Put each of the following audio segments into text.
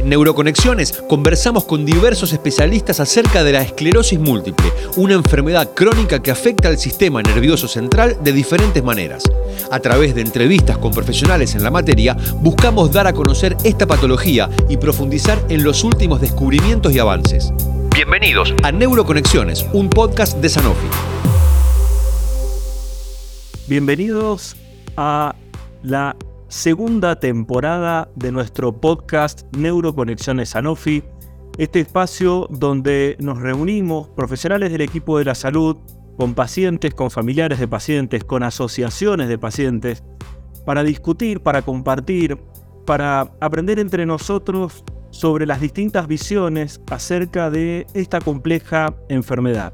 En Neuroconexiones conversamos con diversos especialistas acerca de la esclerosis múltiple, una enfermedad crónica que afecta al sistema nervioso central de diferentes maneras. A través de entrevistas con profesionales en la materia, buscamos dar a conocer esta patología y profundizar en los últimos descubrimientos y avances. Bienvenidos a Neuroconexiones, un podcast de Sanofi. Bienvenidos a la segunda temporada de nuestro podcast Neuroconexiones Sanofi, este espacio donde nos reunimos profesionales del equipo de la salud con pacientes, con familiares de pacientes, con asociaciones de pacientes, para discutir, para compartir, para aprender entre nosotros sobre las distintas visiones acerca de esta compleja enfermedad.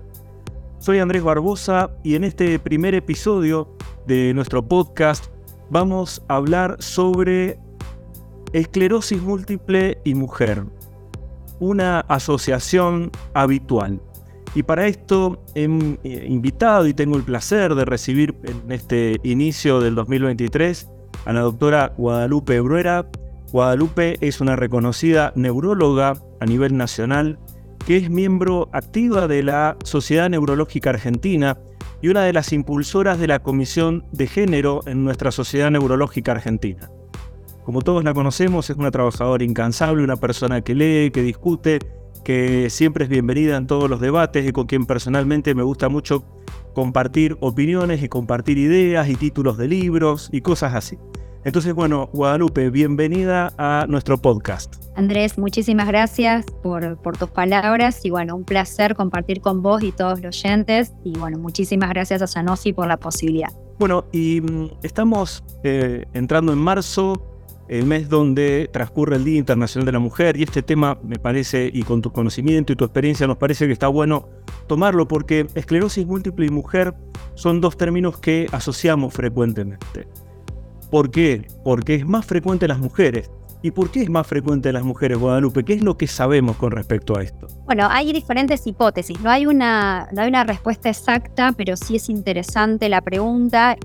Soy Andrés Barbosa y en este primer episodio de nuestro podcast vamos a hablar sobre esclerosis múltiple y mujer, una asociación habitual. Y para esto he invitado y tengo el placer de recibir en este inicio del 2023 a la doctora Guadalupe Bruera. Guadalupe es una reconocida neuróloga a nivel nacional que es miembro activa de la Sociedad Neurológica Argentina y una de las impulsoras de la Comisión de Género en nuestra Sociedad Neurológica Argentina. Como todos la conocemos, es una trabajadora incansable, una persona que lee, que discute, que siempre es bienvenida en todos los debates y con quien personalmente me gusta mucho compartir opiniones y compartir ideas y títulos de libros y cosas así. Entonces, bueno, Guadalupe, bienvenida a nuestro podcast. Andrés, muchísimas gracias por, por, tus palabras y bueno, un placer compartir con vos y todos los oyentes y bueno, muchísimas gracias a Sanofi por la posibilidad. Bueno, y mm, estamos eh, entrando en marzo, el mes donde transcurre el Día Internacional de la Mujer y este tema me parece, y con tu conocimiento y tu experiencia, nos parece que está bueno tomarlo porque esclerosis múltiple y mujer son dos términos que asociamos frecuentemente. ¿Por qué? Porque es más frecuente en las mujeres. ¿Y por qué es más frecuente en las mujeres, Guadalupe? ¿Qué es lo que sabemos con respecto a esto? Bueno, hay diferentes hipótesis. No hay una, no hay una respuesta exacta, pero sí es interesante la pregunta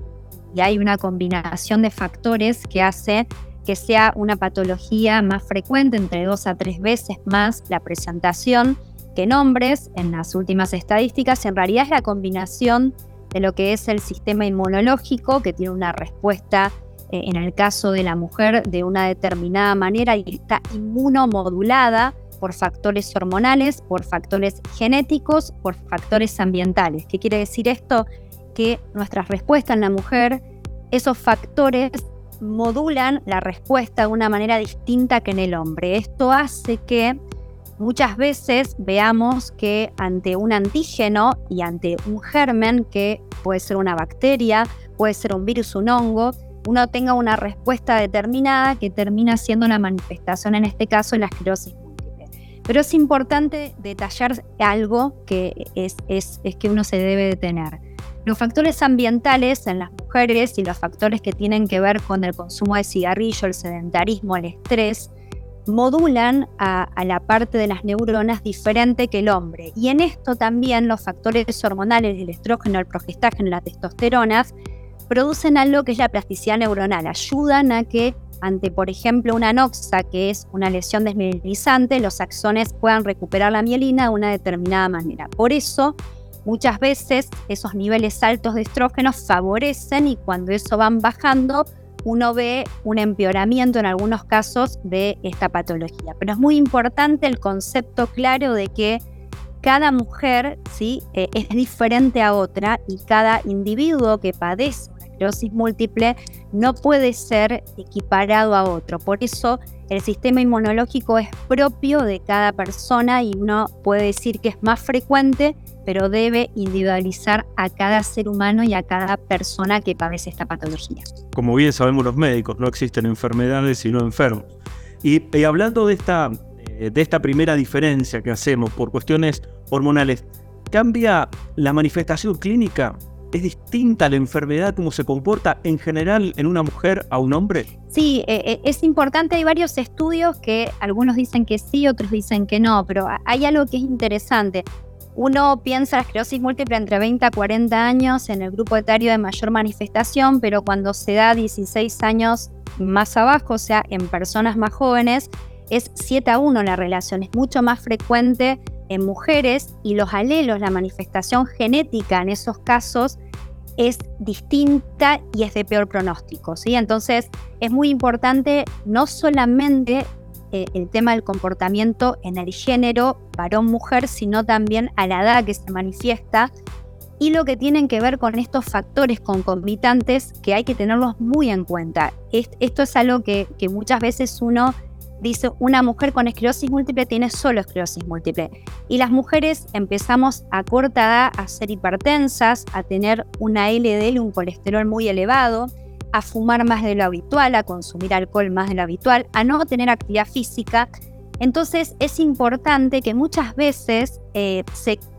y hay una combinación de factores que hace que sea una patología más frecuente, entre dos a tres veces más la presentación que en hombres en las últimas estadísticas. En realidad es la combinación de lo que es el sistema inmunológico, que tiene una respuesta eh, en el caso de la mujer de una determinada manera está inmunomodulada por factores hormonales, por factores genéticos, por factores ambientales. ¿Qué quiere decir esto? Que nuestra respuesta en la mujer, esos factores modulan la respuesta de una manera distinta que en el hombre. Esto hace que muchas veces veamos que ante un antígeno y ante un germen, que puede ser una bacteria, puede ser un virus, un hongo, uno tenga una respuesta determinada que termina siendo una manifestación, en este caso, la esclerosis múltiple. Pero es importante detallar algo que es, que uno se debe de tener. Los factores ambientales en las mujeres y los factores que tienen que ver con el consumo de cigarrillo, el sedentarismo, el estrés, modulan a, a, la parte de las neuronas diferente que el hombre. Y en esto también los factores hormonales, el estrógeno, el progestágeno, las testosteronas, producen algo que es la plasticidad neuronal, ayudan a que ante, por ejemplo, una noxa, que es una lesión desmielizante, los axones puedan recuperar la mielina de una determinada manera. Por eso, muchas veces esos niveles altos de estrógenos favorecen y cuando eso van bajando, uno ve un empeoramiento en algunos casos de esta patología. Pero es muy importante el concepto claro de que cada mujer ¿sí? Eh, es diferente a otra y cada individuo que padece esclerosis múltiple no puede ser equiparado a otro. Por eso el sistema inmunológico es propio de cada persona y uno puede decir que es más frecuente, pero debe individualizar a cada ser humano y a cada persona que padece esta patología. Como bien sabemos los médicos, no existen enfermedades sino enfermos. Y, y hablando de esta, eh, de esta primera diferencia que hacemos por cuestiones hormonales, ¿cambia la manifestación clínica ¿Es distinta la enfermedad, cómo se comporta en general en una mujer a un hombre? Sí, eh, eh, es importante. Hay varios estudios que algunos dicen que sí, otros dicen que no, pero hay algo que es interesante. Uno piensa la esclerosis múltiple entre 20 a 40 años en el grupo etario de mayor manifestación, pero cuando se da 16 años más abajo, o sea, en personas más jóvenes, es 7 a 1 la relación, es mucho más frecuente en mujeres y los alelos, la manifestación genética en esos casos es distinta y es de peor pronóstico. ¿sí? Entonces es muy importante no solamente eh, el tema del comportamiento en el género varón-mujer, sino también a la edad que se manifiesta y lo que tienen que ver con estos factores concomitantes que hay que tenerlos muy en cuenta. esto es algo que muchas veces uno dice una mujer con esclerosis múltiple tiene solo esclerosis múltiple. Y las mujeres empezamos a corta edad a ser hipertensas, a tener una LDL, un colesterol muy elevado, a fumar más de lo habitual, a consumir alcohol más de lo habitual, a no tener actividad física. Entonces es importante que muchas veces eh,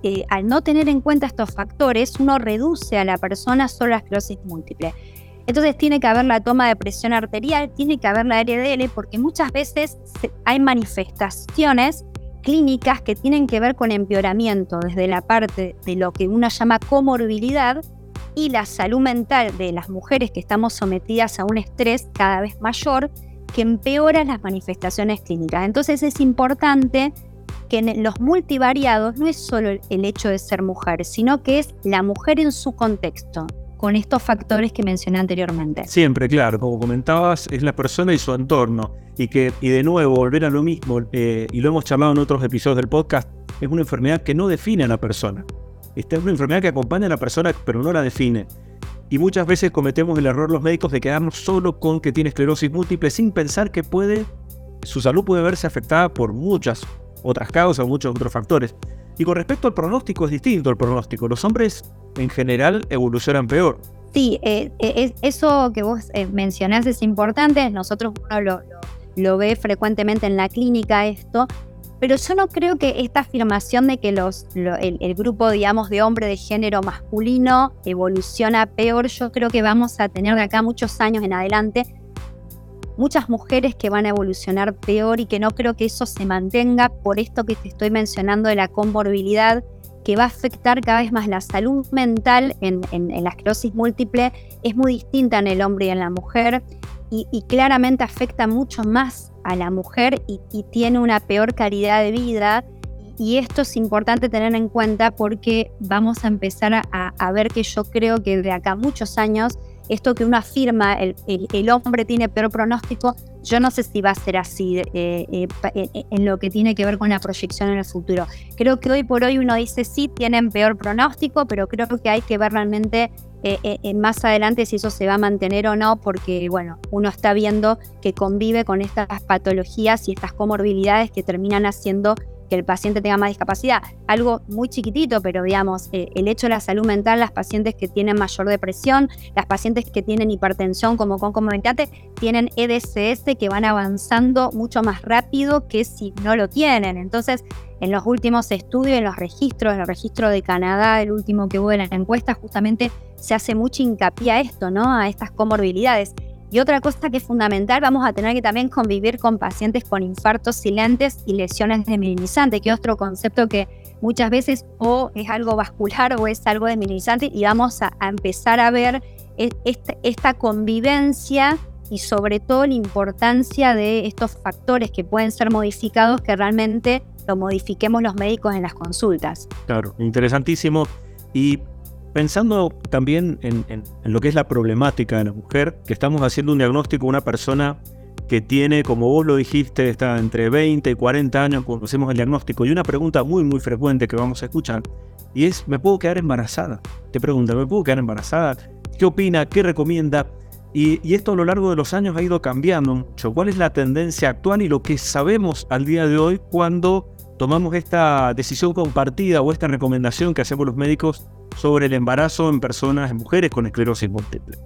eh, al no tener en cuenta estos factores uno reduce a la persona solo a esclerosis múltiple. Entonces tiene que haber la toma de presión arterial, tiene que haber la LDL, porque muchas veces hay manifestaciones clínicas que tienen que ver con empeoramiento desde la parte de lo que uno llama comorbilidad y la salud mental de las mujeres que estamos sometidas a un estrés cada vez mayor que empeora las manifestaciones clínicas. Entonces es importante que en los multivariados no es solo el hecho de ser mujer, sino que es la mujer en su contexto con estos factores que mencioné anteriormente. Siempre, claro, como comentabas, es la persona y su entorno. Y que, y de nuevo, volver a lo mismo, eh, y lo hemos charlado en otros episodios del podcast, es una enfermedad que no define a la persona. Esta es una enfermedad que acompaña a la persona, pero no la define. Y muchas veces cometemos el error los médicos de quedarnos solo con que tiene esclerosis múltiple sin pensar que puede, su salud puede verse afectada por muchas otras causas, muchos otros factores. Y con respecto al pronóstico, es distinto el pronóstico. Los hombres en general evolucionan peor. Sí, eh, eh, eso que vos eh, mencionás es importante. Nosotros uno lo, ve frecuentemente en la clínica esto. Pero yo no creo que esta afirmación de que los, el, el, grupo, digamos, de hombre de género masculino evoluciona peor, yo creo que vamos a tener de acá muchos años en adelante muchas mujeres que van a evolucionar peor y que no creo que eso se mantenga por esto que te estoy mencionando de la comorbilidad que va a afectar cada vez más la salud mental en, la esclerosis múltiple es muy distinta en el hombre y en la mujer y, claramente afecta mucho más a la mujer y, tiene una peor calidad de vida. Y esto es importante tener en cuenta porque vamos a empezar a ver que yo creo que de acá muchos años esto que uno afirma, el, el, hombre tiene peor pronóstico, yo no sé si va a ser así eh, eh, eh, en lo que tiene que ver con la proyección en el futuro. Creo que hoy por hoy uno dice sí, tienen peor pronóstico, pero creo que hay que ver realmente más adelante si eso se va a mantener o no, porque bueno, uno está viendo que convive con estas patologías y estas comorbilidades que terminan haciendo que el paciente tenga más discapacidad. Algo muy chiquitito, pero digamos, eh, el hecho de la salud mental, las pacientes que tienen mayor depresión, las pacientes que tienen hipertensión como concomitante, tienen EDCS que van avanzando mucho más rápido que si no lo tienen. Entonces, en los últimos estudios, en los registros, en el registro de Canadá, el último que hubo en la encuesta, justamente se hace mucho hincapié a esto, ¿no? A estas comorbilidades. Y otra cosa que es fundamental, vamos a tener que también convivir con pacientes con infartos silentes y lesiones desmineralizantes, que es otro concepto que muchas veces o es algo vascular o es algo desmineralizante y vamos a, empezar a ver e, esta, esta convivencia y sobre todo la importancia de estos factores que pueden ser modificados que realmente lo modifiquemos los médicos en las consultas. Claro, interesantísimo. Y Pensando también en, lo que es la problemática de la mujer, que estamos haciendo un diagnóstico a una persona que tiene, como vos lo dijiste, está entre 20 y 40 años cuando hacemos el diagnóstico. Y una pregunta muy, muy frecuente que vamos a escuchar, y es, ¿me puedo quedar embarazada? Te pregunta, ¿me puedo quedar embarazada? ¿Qué opina? ¿Qué recomienda? Y, y, esto a lo largo de los años ha ido cambiando mucho. ¿Cuál es la tendencia actual y lo que sabemos al día de hoy cuando tomamos esta decisión compartida o esta recomendación que hacemos los médicos sobre el embarazo en personas, en mujeres con esclerosis múltiple.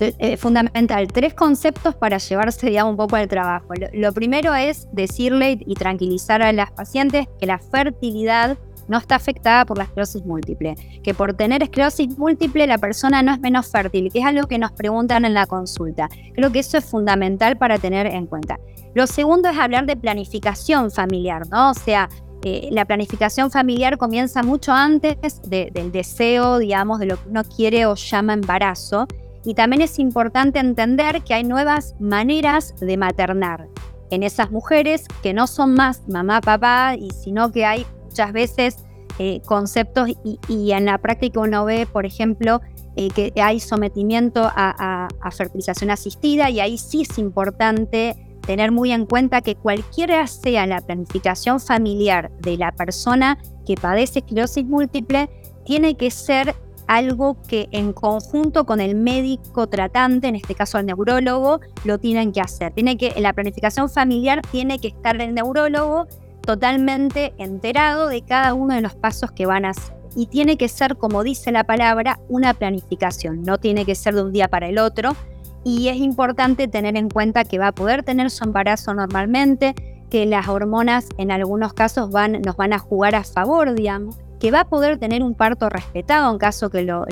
Eh, fundamental, tres conceptos para llevarse digamos, un poco al trabajo. Lo, primero es decirle y tranquilizar a las pacientes que la fertilidad no está afectada por la esclerosis múltiple, que por tener esclerosis múltiple la persona no es menos fértil, que es algo que nos preguntan en la consulta. Creo que eso es fundamental para tener en cuenta. Lo segundo es hablar de planificación familiar, ¿no? O sea, eh, la planificación familiar comienza mucho antes del deseo, digamos, de lo que uno quiere o llama embarazo. Y también es importante entender que hay nuevas maneras de maternar. en esas mujeres que no son más mamá, papá, y sino que hay muchas veces eh, conceptos y, en la práctica uno ve, por ejemplo, eh, que hay sometimiento a, fertilización asistida y ahí sí es importante tener muy en cuenta que cualquiera sea la planificación familiar de la persona que padece esclerosis múltiple, tiene que ser algo que en conjunto con el médico tratante, en este caso el neurólogo, lo tienen que hacer. Tiene que, en la planificación familiar tiene que estar el neurólogo totalmente enterado de cada uno de los pasos que van a hacer. Y tiene que ser, como dice la palabra, una planificación. No tiene que ser de un día para el otro. Y es importante tener en cuenta que va a poder tener su embarazo normalmente, que las hormonas en algunos casos van, nos van a jugar a favor, digamos, que va a poder tener un parto respetado en caso que lo,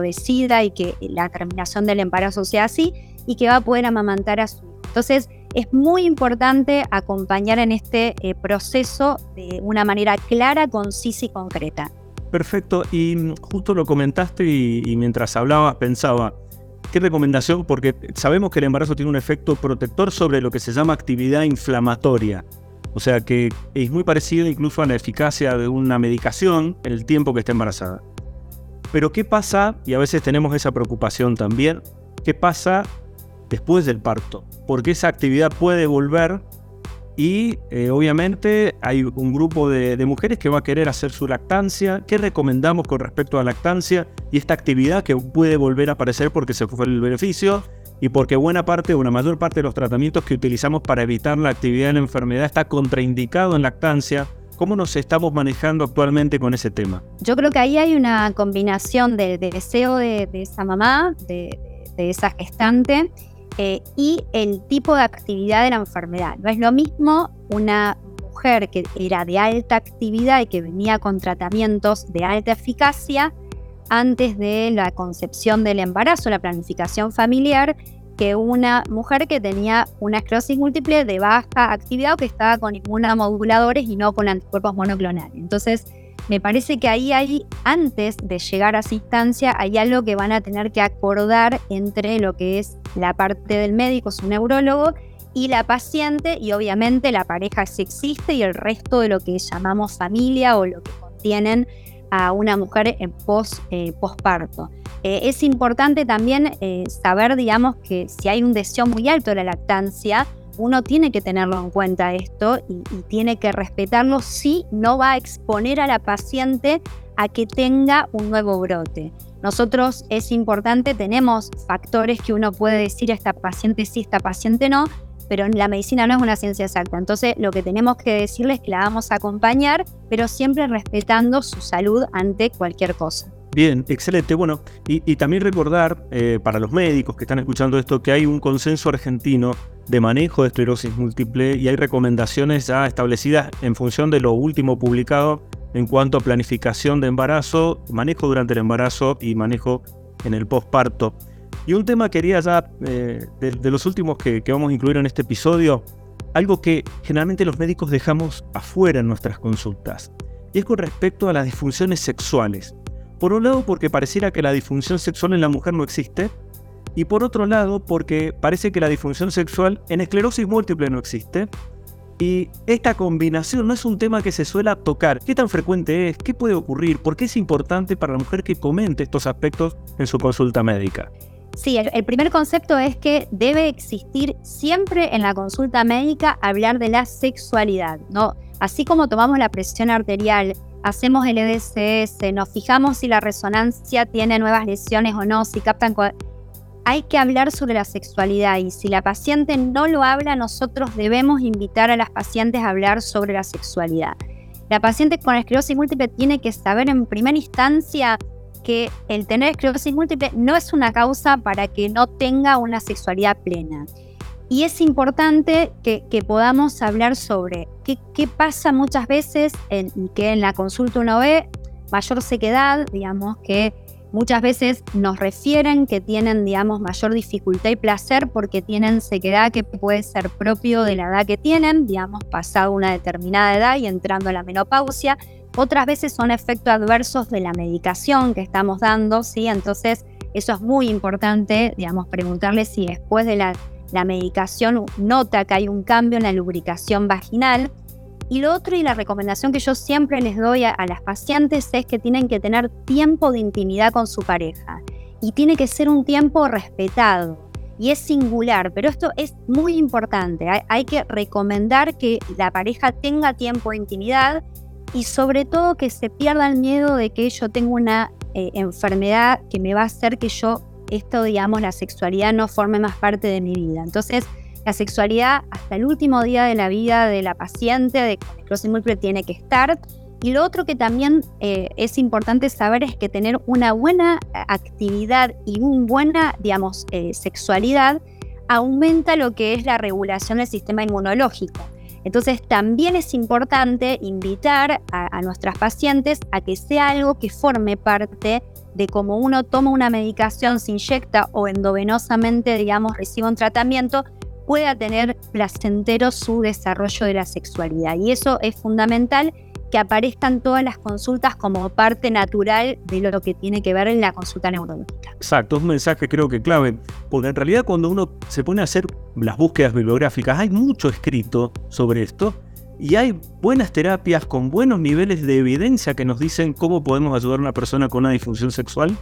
decida y que la terminación del embarazo sea así, y que va a poder amamantar a su. Entonces, es muy importante acompañar en este eh, proceso de una manera clara, concisa y concreta. Perfecto, y justo lo comentaste y, mientras hablabas pensaba, ¿qué recomendación? Porque sabemos que el embarazo tiene un efecto protector sobre lo que se llama actividad inflamatoria. O sea que es muy parecido incluso a la eficacia de una medicación en el tiempo que está embarazada. Pero ¿qué pasa? Y a veces tenemos esa preocupación también. ¿Qué pasa después del parto? Porque esa actividad puede volver y eh, obviamente hay un grupo de, de, mujeres que va a querer hacer su lactancia. ¿Qué recomendamos con respecto a la lactancia y esta actividad que puede volver a aparecer porque se fue el beneficio? y porque buena parte o una mayor parte de los tratamientos que utilizamos para evitar la actividad en la enfermedad está contraindicado en lactancia. ¿Cómo nos estamos manejando actualmente con ese tema? Yo creo que ahí hay una combinación del deseo de, esa mamá, de, esa gestante, eh, y el tipo de actividad de la enfermedad. No es lo mismo una mujer que era de alta actividad y que venía con tratamientos de alta eficacia antes de la concepción del embarazo, la planificación familiar, que una mujer que tenía una esclerosis múltiple de baja actividad o que estaba con inmunomoduladores y no con anticuerpos monoclonales. Entonces, me parece que ahí hay, antes de llegar a esa instancia, hay algo que van a tener que acordar entre lo que es la parte del médico, su neurólogo, y la paciente, y obviamente la pareja si existe, y el resto de lo que llamamos familia o lo que contienen a una mujer en eh, posparto. Eh, es importante también eh, saber, digamos, que si hay un deseo muy alto de la lactancia, uno tiene que tenerlo en cuenta esto y, tiene que respetarlo si no va a exponer a la paciente a que tenga un nuevo brote. Nosotros es importante, tenemos factores que uno puede decir a esta paciente sí, esta paciente no, pero la medicina no es una ciencia exacta. Entonces, lo que tenemos que decirles es que la vamos a acompañar, pero siempre respetando su salud ante cualquier cosa. Bien, excelente. Bueno, y, también recordar eh, para los médicos que están escuchando esto que hay un consenso argentino de manejo de esclerosis múltiple y hay recomendaciones ya establecidas en función de lo último publicado en cuanto a planificación de embarazo, manejo durante el embarazo y manejo en el posparto. Y un tema quería ya, eh, de, los últimos que, vamos a incluir en este episodio, algo que generalmente los médicos dejamos afuera en nuestras consultas, y es con respecto a las disfunciones sexuales. Por un lado, porque pareciera que la disfunción sexual en la mujer no existe, y por otro lado, porque parece que la disfunción sexual en esclerosis múltiple no existe. Y esta combinación no es un tema que se suele tocar. ¿Qué tan frecuente es? ¿Qué puede ocurrir? ¿Por qué es importante para la mujer que comente estos aspectos en su consulta médica? Sí, el, primer concepto es que debe existir siempre en la consulta médica hablar de la sexualidad, ¿no? Así como tomamos la presión arterial, hacemos el EDCS, nos fijamos si la resonancia tiene nuevas lesiones o no, si captan... Hay que hablar sobre la sexualidad y si la paciente no lo habla, nosotros debemos invitar a las pacientes a hablar sobre la sexualidad. La paciente con esclerosis múltiple tiene que saber en primera instancia que el tener esclerosis múltiple no es una causa para que no tenga una sexualidad plena. Y es importante que, podamos hablar sobre qué, pasa muchas veces en, que en la consulta uno ve mayor sequedad, digamos, que muchas veces nos refieren que tienen, digamos, mayor dificultad y placer porque tienen sequedad que puede ser propio de la edad que tienen, digamos, pasado una determinada edad y entrando a la menopausia, otras veces son efectos adversos de la medicación que estamos dando, ¿sí? Entonces, eso es muy importante, digamos, preguntarle si después de la, la medicación nota que hay un cambio en la lubricación vaginal. Y lo otro y la recomendación que yo siempre les doy a, las pacientes es que tienen que tener tiempo de intimidad con su pareja y tiene que ser un tiempo respetado y es singular, pero esto es muy importante. Hay, que recomendar que la pareja tenga tiempo de intimidad y sobre todo que se pierda el miedo de que yo tengo una eh, enfermedad que me va a hacer que yo, esto digamos, la sexualidad no forme más parte de mi vida. Entonces, la sexualidad hasta el último día de la vida de la paciente de esclerosis múltiple tiene que estar. Y lo otro que también eh, es importante saber es que tener una buena actividad y una buena, digamos, eh, sexualidad aumenta lo que es la regulación del sistema inmunológico. Entonces también es importante invitar a, nuestras pacientes a que sea algo que forme parte de cómo uno toma una medicación, se inyecta o endovenosamente, digamos, recibe un tratamiento, pueda tener placentero su desarrollo de la sexualidad. Y eso es fundamental que aparezcan todas las consultas como parte natural de lo que tiene que ver en la consulta neurológica. Exacto, es un mensaje creo que clave, porque en realidad cuando uno se pone a hacer las búsquedas bibliográficas, hay mucho escrito sobre esto y hay buenas terapias con buenos niveles de evidencia que nos dicen cómo podemos ayudar a una persona con una disfunción sexual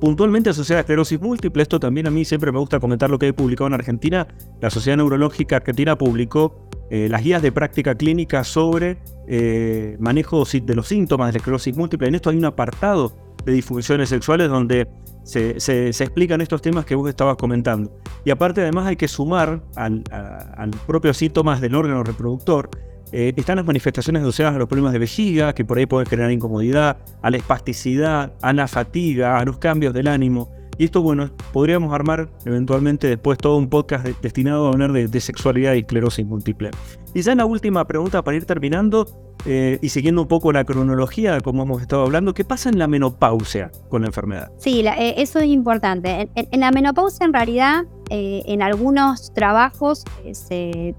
puntualmente asociada a esclerosis múltiple. Esto también a mí siempre me gusta comentar lo que he publicado en Argentina. La Sociedad Neurológica Argentina publicó eh, las guías de práctica clínica sobre eh, manejo de los síntomas de la esclerosis múltiple. En esto hay un apartado de disfunciones sexuales donde se, explican estos temas que vos estabas comentando. Y aparte además hay que sumar al, a, los propios síntomas del órgano reproductor eh, están las manifestaciones asociadas a los problemas de vejiga, que por ahí pueden generar incomodidad, a la espasticidad, a la fatiga, a los cambios del ánimo. Y esto, bueno, podríamos armar eventualmente después todo un podcast destinado a hablar de, sexualidad y esclerosis múltiple. Y ya la última pregunta para ir terminando eh, y siguiendo un poco la cronología, como hemos estado hablando, ¿qué pasa en la menopausia con la enfermedad? Sí, eh, eso es importante. En, la menopausia, en realidad, en algunos trabajos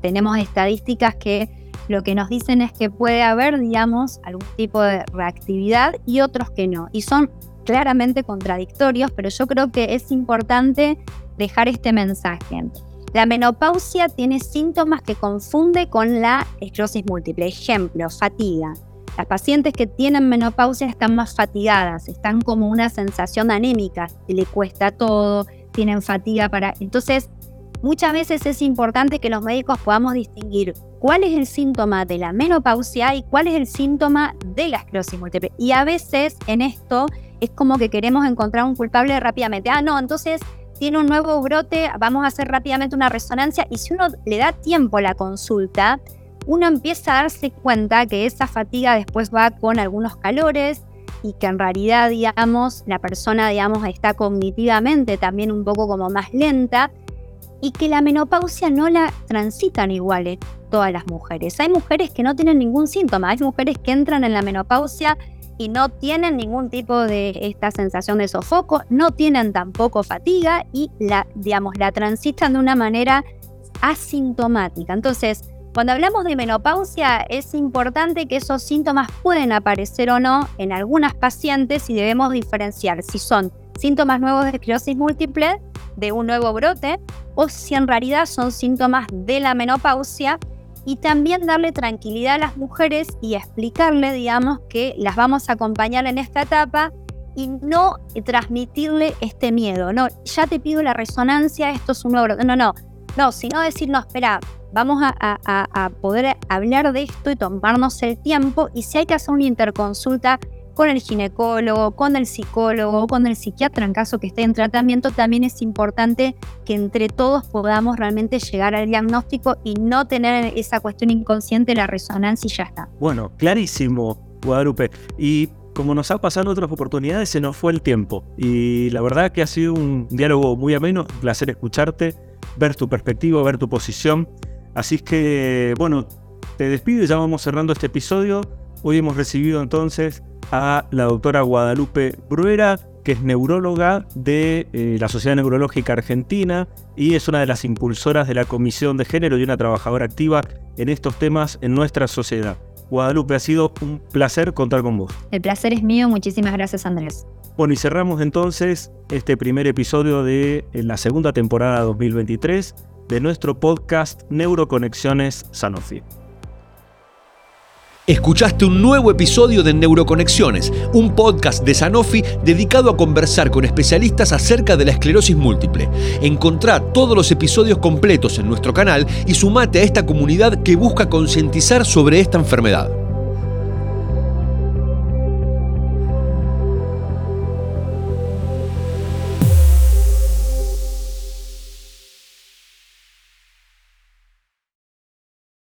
tenemos estadísticas que lo que nos dicen es que puede haber, digamos, algún tipo de reactividad y otros que no. Y son claramente contradictorios, pero yo creo que es importante dejar este mensaje. La menopausia tiene síntomas que confunde con la esclerosis múltiple. Ejemplo, fatiga. Las pacientes que tienen menopausia están más fatigadas, están como una sensación anémica, le cuesta todo, tienen fatiga para... Entonces, muchas veces es importante que los médicos podamos distinguir cuál es el síntoma de la menopausia y cuál es el síntoma de la esclerosis múltiple. Y a veces en esto es como que queremos encontrar un culpable rápidamente. Ah, no, entonces tiene un nuevo brote, vamos a hacer rápidamente una resonancia y si uno le da tiempo a la consulta, uno empieza a darse cuenta que esa fatiga después va con algunos calores y que en realidad, digamos, la persona, digamos, está cognitivamente también un poco como más lenta y que la menopausia no la transitan iguales todas las mujeres. Hay mujeres que no tienen ningún síntoma, hay mujeres que entran en la menopausia y no tienen ningún tipo de esta sensación de sofoco, no tienen tampoco fatiga y la, digamos, la transitan de una manera asintomática. Entonces, cuando hablamos de menopausia, es importante que esos síntomas pueden aparecer o no en algunas pacientes y debemos diferenciar si son síntomas nuevos de esclerosis múltiple, de un nuevo brote, o si en realidad son síntomas de la menopausia y también darle tranquilidad a las mujeres y explicarle, digamos, que las vamos a acompañar en esta etapa y no transmitirle este miedo. No, ya te pido la resonancia, esto es un brote. No, no, no, sino decir, no, espera, vamos a, a poder hablar de esto y tomarnos el tiempo y si hay que hacer una interconsulta con el ginecólogo, con el psicólogo, con el psiquiatra en caso que esté en tratamiento, también es importante que entre todos podamos realmente llegar al diagnóstico y no tener esa cuestión inconsciente, la resonancia y ya está. Bueno, clarísimo, Guadalupe. Y como nos ha pasado otras oportunidades, se nos fue el tiempo. Y la verdad que ha sido un diálogo muy ameno, un placer escucharte, ver tu perspectiva, ver tu posición. Así que, bueno, te despido y ya vamos cerrando este episodio. Hoy hemos recibido entonces a la doctora Guadalupe Bruera, que es neuróloga de eh, la Sociedad Neurológica Argentina y es una de las impulsoras de la Comisión de Género y una trabajadora activa en estos temas en nuestra sociedad. Guadalupe, ha sido un placer contar con vos. El placer es mío, muchísimas gracias Andrés. Bueno, y cerramos entonces este primer episodio de la segunda temporada 2023 de nuestro podcast Neuroconexiones Sanofi. Escuchaste un nuevo episodio de Neuroconexiones, un podcast de Sanofi dedicado a conversar con especialistas acerca de la esclerosis múltiple. Encontrá todos los episodios completos en nuestro canal y sumate a esta comunidad que busca concientizar sobre esta enfermedad.